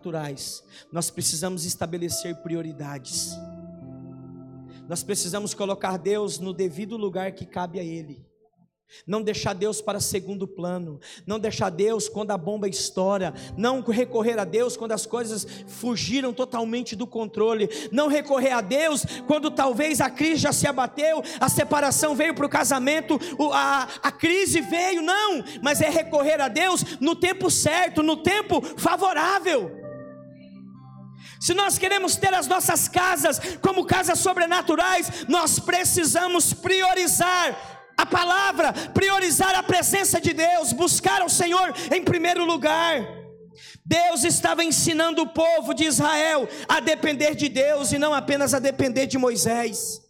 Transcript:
naturais, nós precisamos estabelecer prioridades. Nós precisamos colocar Deus no devido lugar que cabe a Ele. Não deixar Deus para segundo plano, não deixar Deus quando a bomba estoura, não recorrer a Deus quando as coisas fugiram totalmente do controle, não recorrer a Deus quando talvez a crise já se abateu, a separação veio para o casamento, a, a crise veio, não, mas é recorrer a Deus no tempo certo, no tempo favorável. Se nós queremos ter as nossas casas como casas sobrenaturais, nós precisamos priorizar a palavra, priorizar a presença de Deus, buscar ao Senhor em primeiro lugar. Deus estava ensinando o povo de Israel a depender de Deus e não apenas a depender de Moisés.